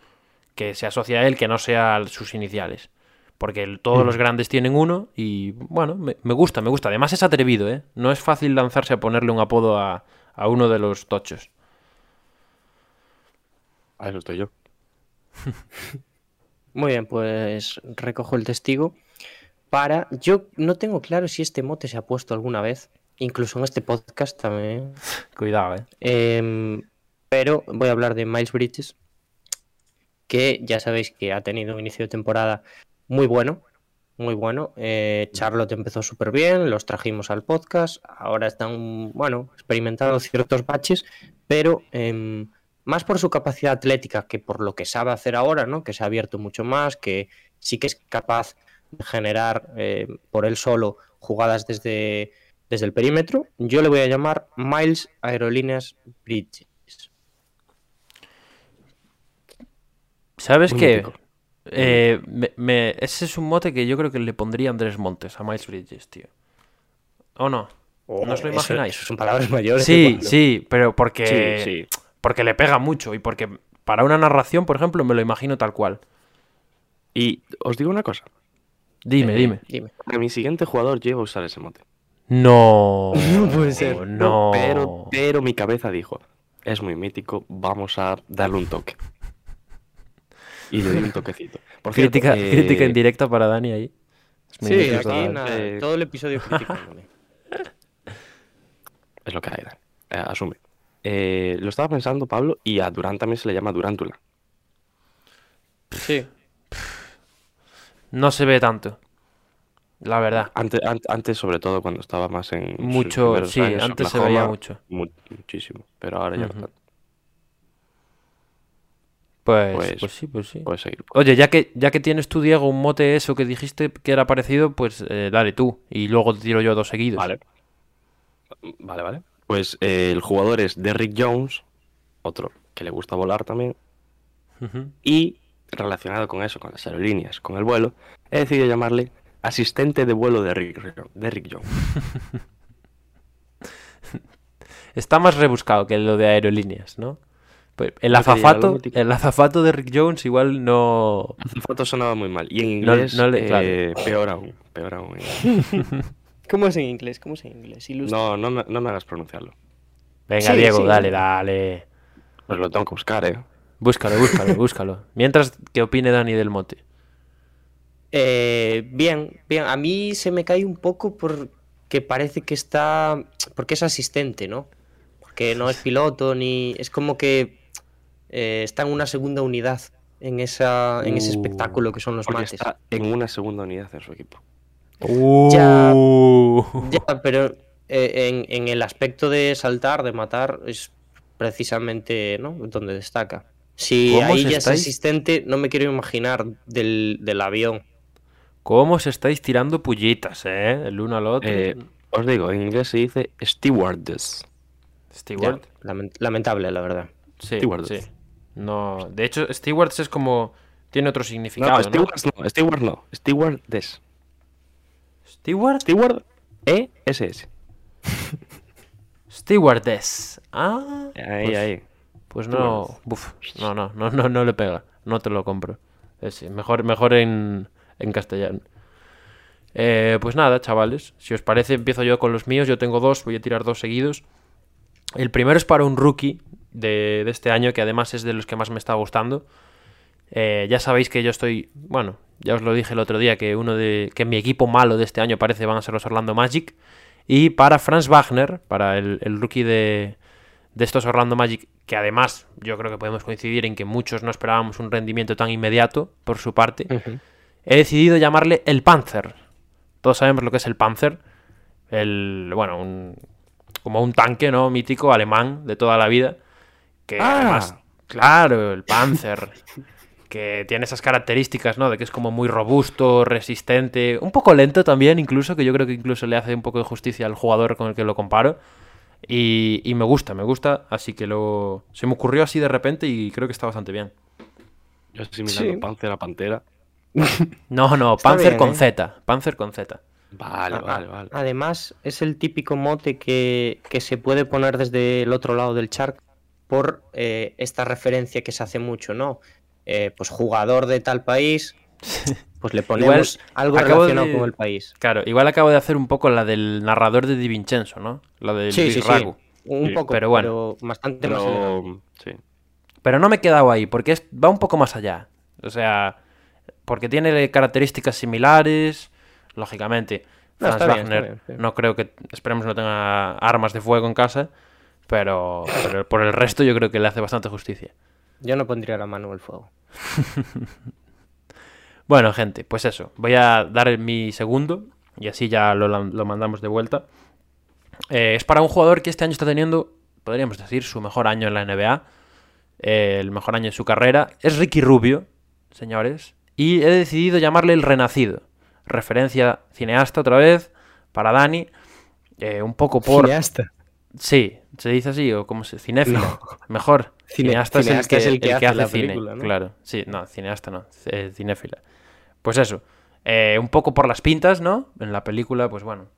Que se asocia a él, que no sea sus iniciales. Porque el- todos los grandes tienen uno y, bueno, me, me gusta, me gusta. Además es atrevido, ¿eh? No es fácil lanzarse a ponerle un apodo a, a uno de los tochos. A eso estoy yo. <laughs> Muy bien, pues recojo el testigo para... Yo no tengo claro si este mote se ha puesto alguna vez, incluso en este podcast también. <laughs> Cuidado, ¿eh? Em, pero voy a hablar de Miles Bridges, que ya sabéis que ha tenido un inicio de temporada muy bueno, muy bueno. Eh, Charlotte empezó súper bien, los trajimos al podcast, ahora están, bueno, experimentando ciertos baches, pero em, más por su capacidad atlética que por lo que sabe hacer ahora, ¿no? Que se ha abierto mucho más, que sí que es capaz de generar eh, por él solo jugadas desde, desde el perímetro. Yo le voy a llamar Miles Aerolíneas Bridges. ¿Sabes Muy qué? Eh, me- me- ese es un mote que yo creo que le pondría Andrés Montes a Miles Bridges, tío. ¿O no? ¿No os lo imagináis? eso son palabras mayores. Sí, sí, pero porque, Sí, sí. porque le pega mucho y porque para una narración, por ejemplo, me lo imagino tal cual. Y os digo una cosa. Dime, Eh, dime. Dime. A mi siguiente jugador llega a usar ese mote. No. <laughs> No puede ser. No. Pero, pero mi cabeza dijo, es muy mítico, vamos a darle un toque. Y le di un toquecito. Por cierto, Crítica, eh, crítica indirecta para Dani ahí. Es muy Sí, aquí nada, Eh, todo el episodio criticándome. <laughs> Es lo que hay, Dani. Eh, asume. Eh, lo estaba pensando, Pablo, y a Durán también se le llama Durántula. Sí. No se ve tanto. La verdad. Antes, an- antes, sobre todo, cuando estaba más en. Mucho, sí, años, antes se veía mucho. mu- muchísimo. Pero ahora ya no Ujú. tanto. Pues, Pues- pues sí, pues sí. Puedes seguir. Oye, ya que, ya que tienes tú, Diego, un mote eso que dijiste que era parecido, pues eh, dale tú. Y luego te tiro yo dos seguidos. Vale. Vale, vale. Pues eh, el jugador es Derrick Jones, otro que le gusta volar también, y relacionado con eso, con las aerolíneas, con el vuelo, he decidido llamarle asistente de vuelo de Rick, Derrick Jones. <laughs> Está más rebuscado que lo de aerolíneas, ¿no? Pues el azafato, el azafato de Rick Jones igual no... La foto sonaba muy mal. Y en inglés, no le- eh, peor aún. Peor aún. <laughs> ¿Cómo es en inglés? ¿Cómo es en inglés? No, no me, no me hagas pronunciarlo. Venga, Sí, Diego, sí. dale, dale. Pues lo tengo que buscar, ¿eh? Búscalo, búscalo, búscalo. <laughs> Mientras, ¿qué opine Dani del mote? Eh, bien, bien. A mí se me cae un poco porque parece que está. Porque es asistente, ¿no? Porque no es piloto ni. Es como que eh, está en una segunda unidad en, esa, en ese Uh, espectáculo que son los Porque mates. está en una segunda unidad en su equipo. Ya. Uh. Ya, pero eh, en, en el aspecto de saltar, de matar, es precisamente ¿no? donde destaca. Si ¿Cómo ahí ya es asistente, no me quiero imaginar del, del avión. ¿Cómo os estáis tirando pullitas, eh? El uno al otro. Eh, os digo, en inglés se dice stewardess. Ya, Steward. lament- lamentable, la verdad. Sí, Stewardess. sí. No, de hecho, Stewards es como... Tiene otro No, significado, ¿no? stewards no, steward no, stewardess. Steward. Steward E-S-S. Stewardess. Ah. Ahí, pues, ahí. Pues no, buf, no, no, no, no, no le pega. No te lo compro. Es mejor, mejor en, en castellano. Eh, pues nada, chavales. Si os parece, empiezo yo con los míos. Yo tengo dos, voy a tirar dos seguidos. El primero es para un rookie de, este año, que además es de los que más me está gustando. Eh, ya sabéis que yo estoy, bueno, ya os lo dije el otro día, que uno de, que mi equipo malo de este año parece van a ser los Orlando Magic. Y para Franz Wagner, para el, rookie de, de estos Orlando Magic, que además yo creo que podemos coincidir en que muchos no esperábamos un rendimiento tan inmediato por su parte, he decidido llamarle el Panzer. Todos sabemos lo que es el Panzer. El, bueno, un, como un tanque, ¿no? Mítico, alemán, de toda la vida. Que Ah. además, claro, el Panzer. que tiene esas características, ¿no? De que es como muy robusto, resistente, un poco lento también, incluso, que yo creo que incluso le hace un poco de justicia al jugador con el que lo comparo. Y, y me gusta, me gusta, así que lo... Se me ocurrió así de repente y creo que está bastante bien. Yo estoy mirando Sí. Panzer a Pantera. No, no, Está Panzer bien, con ¿eh? Z, Panzer con Z. Vale, vale, vale. Además, es el típico mote que, que se puede poner desde el otro lado del chart por eh, esta referencia que se hace mucho, ¿no? Eh, pues jugador de tal país, <laughs> pues le ponemos algo acabo relacionado de- con el país. Claro, igual acabo de hacer un poco la del narrador de Di Vincenzo, ¿no? La del Sí, sí, sí. Ragu. Un Sí, poco, pero pero, bueno. bastante más elevado. Pero, sí. Pero no me he quedado ahí, porque es- va un poco más allá. O sea, porque tiene características similares, lógicamente. No, Franz está bien, Wagner, está bien, sí. no creo que, esperemos no tenga armas de fuego en casa, pero, pero por el resto yo creo que le hace bastante justicia. Yo no pondría la mano el fuego. <laughs> Bueno, gente, pues eso. Voy a dar mi segundo y así ya lo, mandamos de vuelta. Eh, es para un jugador que este año está teniendo, podríamos decir, su mejor año en la NBA. eh, el mejor año de su carrera. Es Ricky Rubio, señores. Y he decidido llamarle el Renacido. Referencia cineasta otra vez, para Dani. eh, un poco por... Cineasta. Sí, se dice así, o como se... Cinéfilo. No. Mejor. <laughs> Cine- cineasta, cineasta es el que, el que hace, la cine. película, ¿no? Claro, sí, no, cineasta no, eh, cinéfila. Pues eso, eh, un poco por las pintas, ¿no? En la película, pues bueno.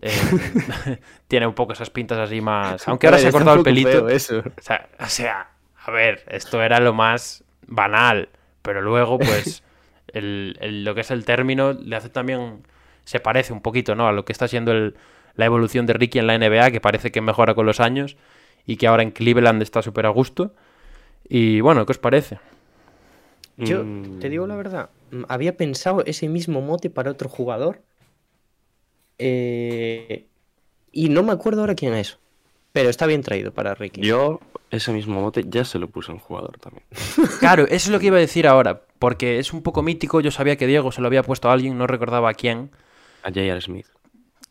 eh, <laughs> <laughs> tiene un poco esas pintas así más... Aunque ahora se ha cortado el pelito. eso. O sea, o sea, a ver, esto era lo más banal, pero luego, pues, el, el- lo que es el término le hace también, se parece un poquito, ¿no? A lo que está siendo el- la evolución de Ricky en la NBA, que parece que mejora con los años y que ahora en Cleveland está súper a gusto. Y bueno, ¿qué os parece? Yo Mm, te digo la verdad, había pensado ese mismo mote para otro jugador. eh, y no me acuerdo ahora quién es. Pero está bien traído para Ricky. Yo, ese mismo mote, ya se lo puse a un jugador también. <laughs> Claro, eso es lo que iba a decir ahora, porque es un poco mítico, yo sabía que Diego se lo había puesto a alguien, no recordaba a quién. A J.R. Smith.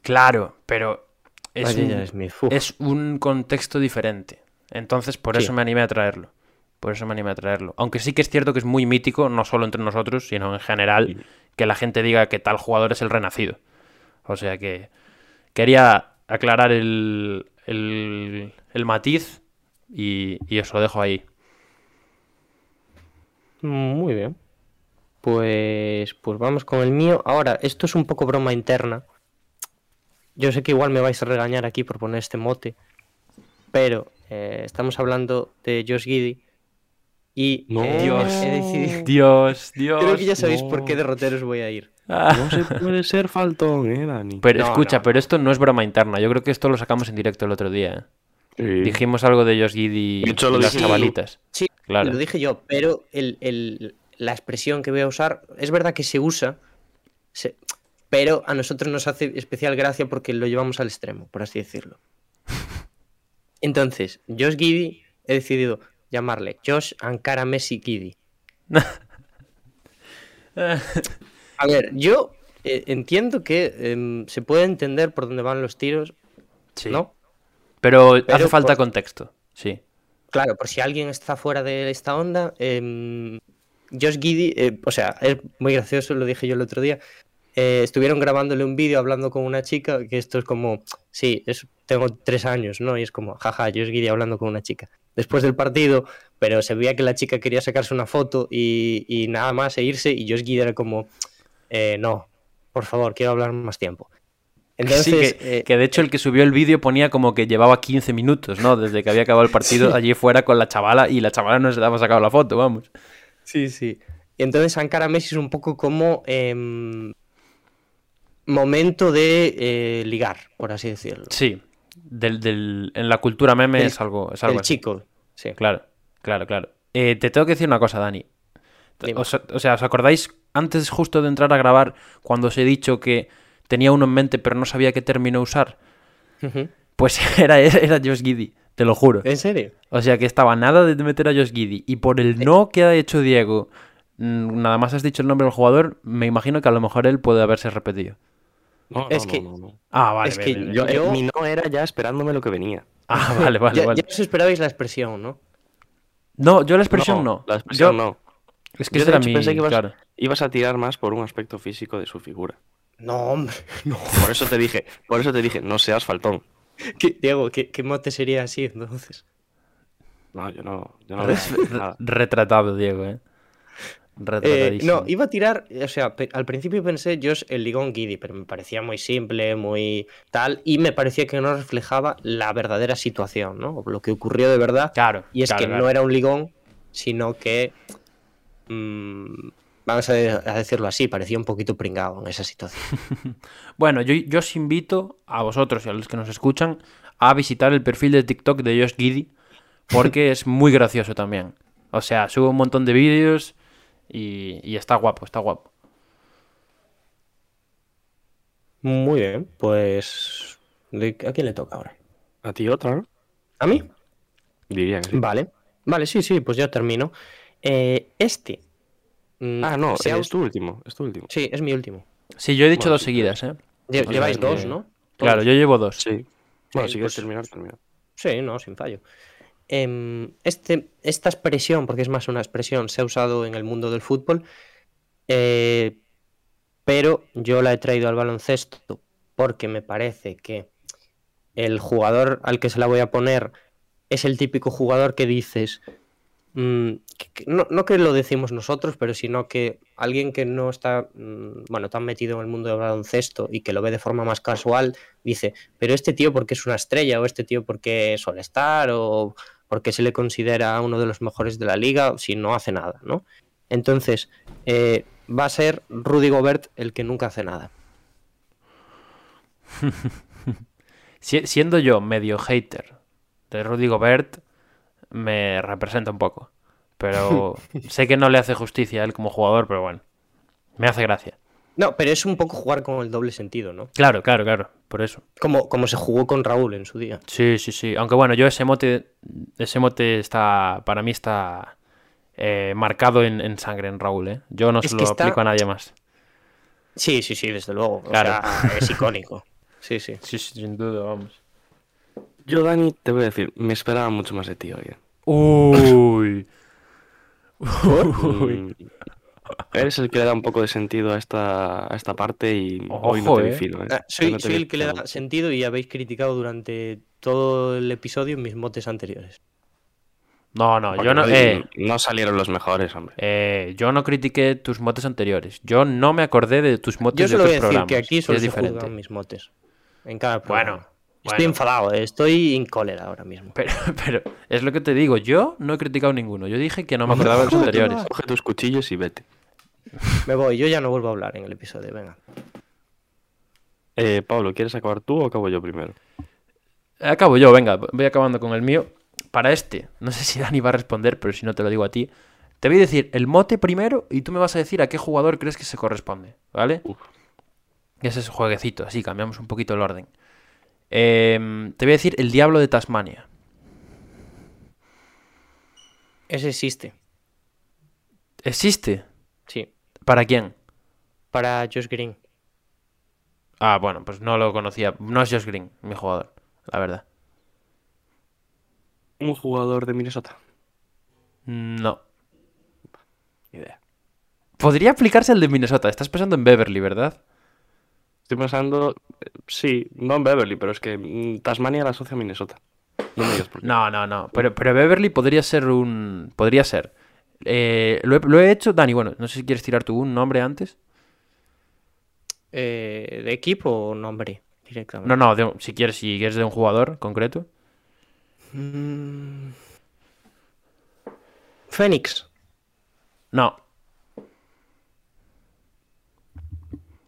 Claro, pero es, un, es contexto diferente. Entonces, por Sí. eso me animé a traerlo. Por eso me animé a traerlo. Aunque sí que es cierto que es muy mítico, no solo entre nosotros, sino en general, que la gente diga que tal jugador es el renacido. O sea que quería aclarar el, el, el matiz y, y os lo dejo ahí. Muy bien. Pues, pues vamos con el mío. Ahora, esto es un poco broma interna. Yo sé que igual me vais a regañar aquí por poner este mote, pero eh, estamos hablando de Josh Giddy y No. eh, Dios. he decidido... <laughs> Dios, Dios. <laughs> Creo que ya sabéis no. por qué derroteros voy a ir. Ah. <laughs> No se puede ser faltón, eh, Dani. Pero No, escucha, no. pero esto no es broma interna. Yo creo que esto lo sacamos en directo el otro día. ¿eh? Sí. Dijimos algo de Josh Giddy y las chavalitas. Sí, Claro. lo dije yo, pero el- el- la expresión que voy a usar es verdad que se usa, se- pero a nosotros nos hace especial gracia porque lo llevamos al extremo, por así decirlo. <laughs> Entonces, Josh Giddy, he decidido llamarle Josh Ankara Messi Giddy. <laughs> A ver, yo eh, entiendo que em, se puede entender por dónde van los tiros, Sí. ¿no? Pero, hace falta por- contexto. Sí. Claro, por si alguien está fuera de esta onda, em, Josh Giddy, eh, o sea, es muy gracioso, lo dije yo el otro día. eh, estuvieron grabándole un vídeo hablando con una chica, que esto es como, sí, tengo tres años, ¿no? Y es como, jaja, Josh Giddy hablando con una chica. Después del partido, pero se veía que la chica quería sacarse una foto y, y nada más e irse, y Josh Giddy era como, eh, no, por favor, quiero hablar más tiempo. Entonces, sí, que, eh, que de hecho el que subió el vídeo ponía como que llevaba 15 minutos, ¿no? Desde que había acabado el partido <laughs> allí fuera con la chavala y la chavala no se le había sacado la foto, vamos. Sí, sí. Y entonces Ankara Messi es un poco como em, momento de eh, ligar, por así decirlo. Sí. Del, del- en la cultura meme Del- es algo, es algo El chico, sí. Claro, claro, claro. Eh, te tengo que decir una cosa, Dani. O sea, ¿os acordáis antes justo de entrar a grabar cuando os he dicho que tenía uno en mente pero no sabía qué término usar? Pues <laughs> era, era Josh Giddy, te lo juro. ¿En serio? O sea que estaba nada de meter a Josh Giddy. Y por el no que ha hecho Diego, mm, nada más has dicho el nombre del jugador, me imagino que a lo mejor él puede haberse repetido. No, no, Es no, que- no, no. Ah, vale. Es que vale. Yo, eh, Yo- mi no era ya esperándome lo que venía. Ah, <laughs> vale, vale, ya, vale. ya os esperabais la expresión, ¿no? No, yo la expresión no. La expresión Yo- no. Es que Yo ese de era hecho mi... pensé que ibas, claro. ibas a tirar más por un aspecto físico de su figura. No, hombre. <laughs> Por eso te dije, por eso te dije, no seas faltón. ¿Qué- Diego, ¿qué, qué mote sería así entonces? No, yo no, yo no nada. Retratado, Diego, ¿eh? Eh, Retratadísimo. no, iba a tirar, o sea, al principio pensé Josh el ligón Giddy, pero me parecía muy simple, muy tal, y me parecía que no reflejaba la verdadera situación, ¿no? Lo que ocurrió de verdad. Claro, Y es claro, que claro. no era un ligón, sino que, mm, vamos a, de- a decirlo así, parecía un poquito pringado en esa situación. <laughs> Bueno, yo, yo os invito a vosotros y a los que nos escuchan a visitar el perfil de TikTok de Josh Giddy porque es muy gracioso también. O sea, sube un montón de vídeos y, y está guapo, está guapo. Muy bien, pues... ¿de- ¿A quién le toca ahora? A ti otra, ¿no? ¿A mí? Diría que sí. Vale, vale, sí, sí, pues ya termino. Eh, este... mm, Ah, no, se ha es tu último, es tu último. Sí, es mi último. Sí, yo he dicho Bueno, dos seguidas, ¿eh? Lle- Lleváis que- dos, ¿no? Claro, yo llevo dos. Sí. Bueno, Sí, si pues- quieres terminar, termina. Sí, no, sin fallo. Em, este, esta expresión, porque es más una expresión, se ha usado en el mundo del fútbol, eh, pero yo la he traído al baloncesto porque me parece que el jugador al que se la voy a poner es el típico jugador que dices, mm, no, no que lo decimos nosotros, pero sino que alguien que no está, mm, bueno, tan metido en el mundo del baloncesto y que lo ve de forma más casual, dice, pero este tío porque es una estrella, o este tío porque suele estar, o porque se le considera uno de los mejores de la liga, si no hace nada, ¿no? Entonces, eh, va a ser Rudy Gobert el que nunca hace nada. <laughs> Si- siendo yo medio hater de Rudy Gobert, me representa un poco. Pero <laughs> sé que no le hace justicia a él como jugador, pero bueno, me hace gracia. No, pero es un poco jugar con el doble sentido, ¿no? Claro, claro, claro, por eso. Como, como se jugó con Raúl en su día. Sí, sí, sí. Aunque bueno, yo ese mote, ese mote está, para mí está eh, marcado en, en sangre en Raúl, ¿eh? Yo no Es se lo está- aplico a nadie más. Sí, sí, sí, desde luego. Claro. O sea, es icónico. <laughs> Sí, sí. Sí, sí, sin duda, vamos. Yo, Dani, te voy a decir, me esperaba mucho más de ti hoy. Uy. Mm, <laughs> Eres el que le da un poco de sentido a esta, a esta parte y hoy no Ojo, te vi eh. fino, ¿eh? Ah, soy, no te soy vi el que le da sentido y habéis criticado durante todo el episodio mis motes anteriores. No, no, Porque yo no, eh, no salieron los mejores, hombre. eh, yo no critiqué tus motes anteriores. Yo no me acordé de tus motes Yo de solo voy a otros decir programas. que aquí solo es se diferente. juzgan mis motes. En cada programa. Bueno, Estoy enfadado, eh, estoy en cólera ahora mismo. <laughs> Pero, pero es lo que te digo, yo no he criticado ninguno. Yo dije que no me acordaba de los anteriores. Coge tus cuchillos y vete. <laughs> Me voy, yo ya no vuelvo a hablar en el episodio, venga. Eh, Pablo, ¿quieres acabar tú o acabo yo primero? Acabo yo, venga, voy acabando con el mío. Para este, no sé si <laughs> Dani va a responder, pero si no te lo digo a ti. Te voy a decir el mote primero y tú me vas a decir a qué jugador crees que se corresponde, ¿vale? Uf. Ese es jueguecito, así cambiamos un poquito el orden. Em, te voy a decir el Diablo de Tasmania. Ese existe, ¿Existe? sí. ¿Para quién? Para Josh Green. Ah, bueno, pues no lo conocía. No es Josh Green, mi jugador, la verdad. Un jugador de Minnesota. No. Ni idea. Podría aplicarse el de Minnesota. Estás pensando en Beverly, ¿verdad? Estoy pensando, sí, no en Beverly, pero es que mm, Tasmania la asocia a Minnesota. No me digas por qué. No, no, no. Pero, pero Beverly podría ser un. Podría ser. Eh, lo, he, lo he hecho, Dani. Bueno, no sé si quieres tirar tú un nombre antes. Eh, ¿De equipo o nombre? Directamente. No, no, de si quieres, si quieres de un jugador concreto. Mm. Fénix. No.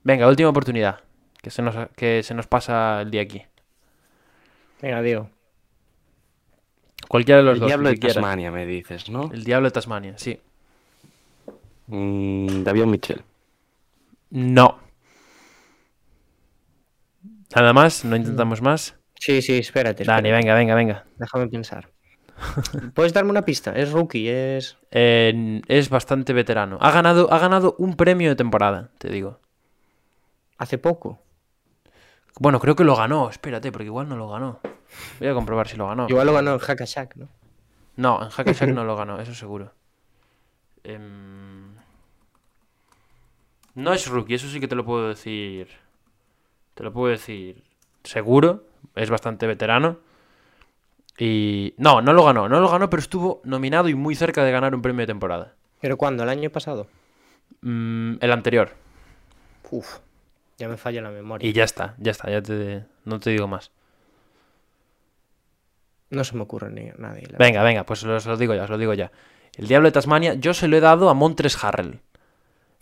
Venga, última oportunidad. Que se nos, que se nos pasa el día aquí. Venga, Diego. Cualquiera de los El dos. diablo el de que quieras. Tasmania, me dices, ¿no? El Diablo de Tasmania, sí. Mm, David Mitchell. No. Nada más, no intentamos más. Sí, sí, espérate. Dani, espérate. venga, venga, venga. Déjame pensar. ¿Puedes darme una pista? Es rookie, es... Eh, es bastante veterano. Ha ganado, ha ganado un premio de temporada, te digo. Hace poco. Bueno, creo que lo ganó. Espérate, porque igual no lo ganó. Voy a comprobar si lo ganó. Igual lo ganó en Hackashack, ¿no? No, en Hackashack <laughs> no lo ganó, eso seguro. Em, No es rookie, eso sí que te lo puedo decir. Te lo puedo decir seguro. Es bastante veterano. Y. No, no lo ganó, no lo ganó, pero estuvo nominado y muy cerca de ganar un premio de temporada. ¿Pero cuándo? ¿El año pasado? Mm, el anterior. Uf, ya me falla la memoria. Y ya está, ya está, ya te. No te digo más. No se me ocurre ni a nadie. la Venga, venga, pues os lo digo ya, os lo digo ya. El Diablo de Tasmania, yo se lo he dado a Montres Harrell.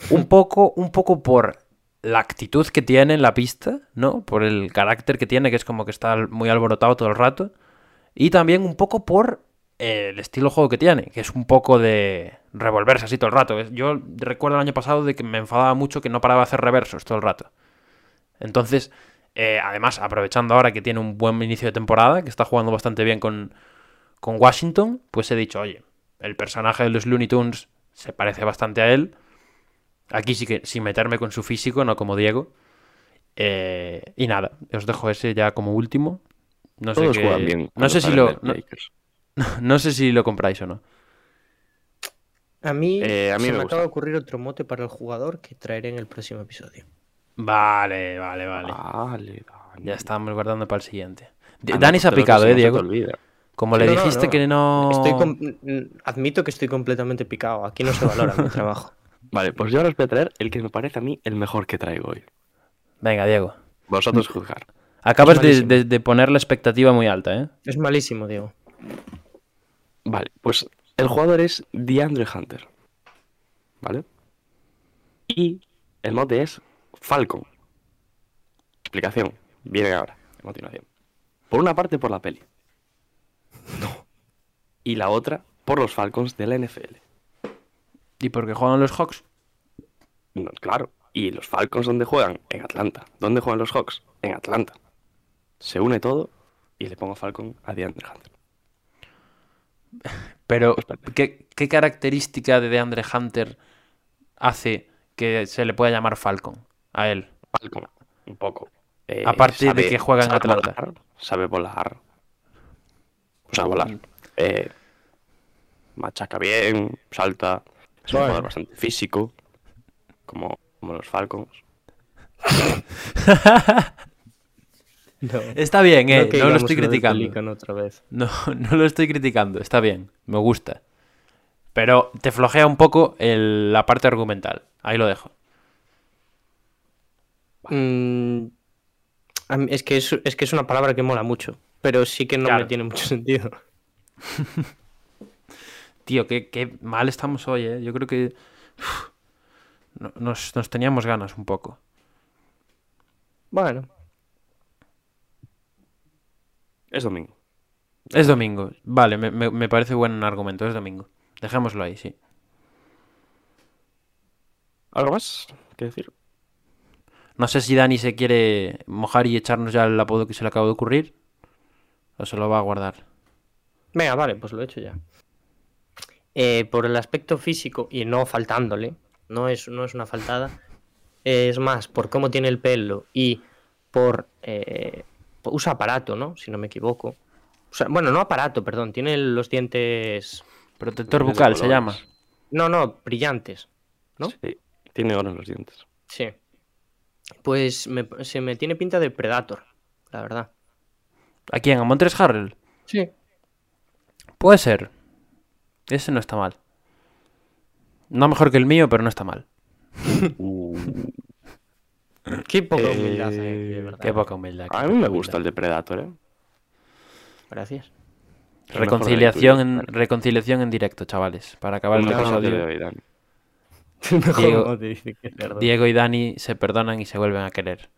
Un poco, un poco por la actitud que tiene en la pista, ¿no? Por el carácter que tiene, que es como que está muy alborotado todo el rato. Y también un poco por el estilo de juego que tiene, que es un poco de revolverse así todo el rato. Yo recuerdo el año pasado de que me enfadaba mucho que no paraba de hacer reversos todo el rato. Entonces, eh, además, aprovechando ahora que tiene un buen inicio de temporada, que está jugando bastante bien con, con Washington, pues he dicho, oye, el personaje de los Looney Tunes se parece bastante a él. Aquí sí que sin meterme con su físico, no como Diego. Eh, y nada, os dejo ese ya como último. No sé, Todos qué- juegan bien. no cuando sé si lo, no, <laughs> no sé si lo compráis o no. A mí, Eh, a mí se me me, acaba de ocurrir otro mote para el jugador que traeré en el próximo episodio. Vale, vale, vale. Vale, Dani. Ya estamos guardando para el siguiente. Ah, no, Dani se ha picado, eh, te Diego. olvida. Como le No, dijiste no. que no. Estoy com- mm, Admito que estoy completamente picado. Aquí no se valora mi trabajo. <laughs> Vale, pues yo ahora os voy a traer el que me parece a mí el mejor que traigo hoy. Venga, Diego. Vosotros juzgar. Acabas de, malísimo. de- de poner la expectativa muy alta, ¿eh? Es malísimo, Diego. Vale, pues el jugador es DeAndre Hunter. ¿Vale? Y el mote es Falcon. Explicación. Viene ahora, a continuación. Por una parte por la peli. No. Y la otra por los Falcons de la NFL. ¿Y por qué juegan los Hawks? No, claro. ¿Y los Falcons dónde juegan? En Atlanta. ¿Dónde juegan los Hawks? En Atlanta. Se une todo y le pongo Falcon a DeAndre Hunter. <laughs> Pero, Pues. ¿qué, qué característica de DeAndre Hunter hace que se le pueda llamar Falcon a él? Falcon, un poco. Eh, Aparte de que juega en sabe Atlanta. volar, sabe volar. O sea, volar. Eh, machaca bien, salta. Es un jugador bastante físico. como, como los Falcons. <laughs> No, Está bien, eh. No, lo estoy criticando. Pelícano otra vez. No, <laughs> no lo estoy criticando. Está bien. Me gusta. Pero te flojea un poco el- la parte argumental. Ahí lo dejo. Mm, es, que es, es que es una palabra que mola mucho, pero sí que no Claro. me tiene mucho <laughs> sentido. <laughs> Tío, qué, qué mal estamos hoy, eh. Yo creo que. nos, nos teníamos ganas un poco. Bueno, Es domingo. Es domingo. Vale, me, me- me parece buen argumento. Es domingo. Dejémoslo ahí, sí. ¿Algo más que decir? No sé si Dani se quiere mojar y echarnos ya el apodo que se le acaba de ocurrir. O se lo va a guardar. venga, vale, pues lo he hecho ya. Eh, por el aspecto físico, y no faltándole, no es, no es una faltada, es más, por cómo tiene el pelo y por... eh, usa aparato, ¿no? Si no me equivoco. O sea, bueno, no aparato, perdón, tiene los dientes... Protector bucal se llama. No, no, brillantes. ¿No? Sí, tiene oro en los dientes. Sí. Pues me- se me tiene pinta de Predator, la verdad. ¿A quién? ¿A Montres Harrell? Sí. Puede ser. Ese no está mal. No mejor que el mío, pero no está mal. <laughs> Qué poca humildad, eh, de verdad. Qué poca humildad. qué A mí me gusta el de Predator, ¿eh? Gracias. Reconciliación en, reconciliación en directo, chavales. Para acabar el El mejor episodio. de hoy, Dani. <laughs> Diego- y Dani se perdonan y se vuelven a querer.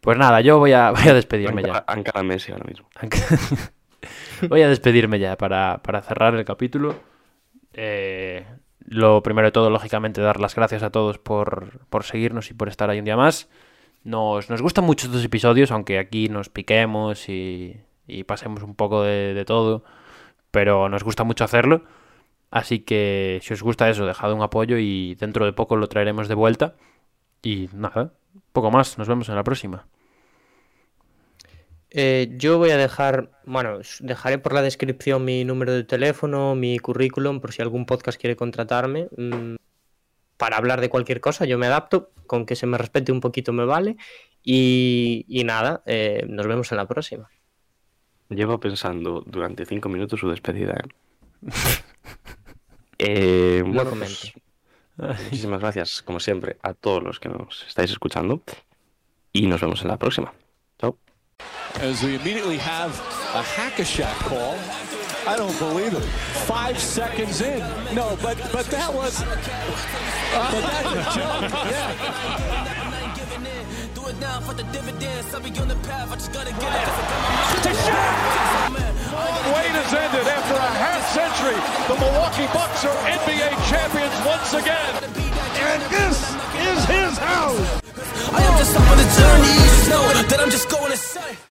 Pues nada, yo voy a, <laughs> voy a despedirme ya. Anca- Ancara Messi ahora mismo. <laughs> Voy a despedirme ya para, para cerrar el capítulo. Eh, lo primero de todo, lógicamente, dar las gracias a todos por, por seguirnos y por estar ahí un día más. Nos, nos gustan mucho estos episodios, aunque aquí nos piquemos y, y pasemos un poco de, de todo, pero nos gusta mucho hacerlo. Así que si os gusta eso, dejad un apoyo y dentro de poco lo traeremos de vuelta. Y nada, poco más, nos vemos en la próxima. Eh, yo voy a dejar, bueno, dejaré por la descripción mi número de teléfono, mi currículum, por si algún podcast quiere contratarme. mm, para hablar de cualquier cosa, yo me adapto, con que se me respete un poquito me vale. Y, y nada, eh, nos vemos en la próxima. Llevo pensando durante cinco minutos su despedida, ¿eh? <laughs> Eh, No bueno, comento. pues, muchísimas gracias, como siempre, a todos los que nos estáis escuchando. Y nos vemos en la próxima. Chao. As we immediately have a hack-a-shack call. I don't believe it. Five seconds in. No, but but that was. but that's a joke. Yeah. Do it now for the dividends. I'll be on the path. I just gotta get it. Wait has ended after a half century. The Milwaukee Bucks are NBA champions once again. And this is his house. I am just on the journey. You know that I'm just going.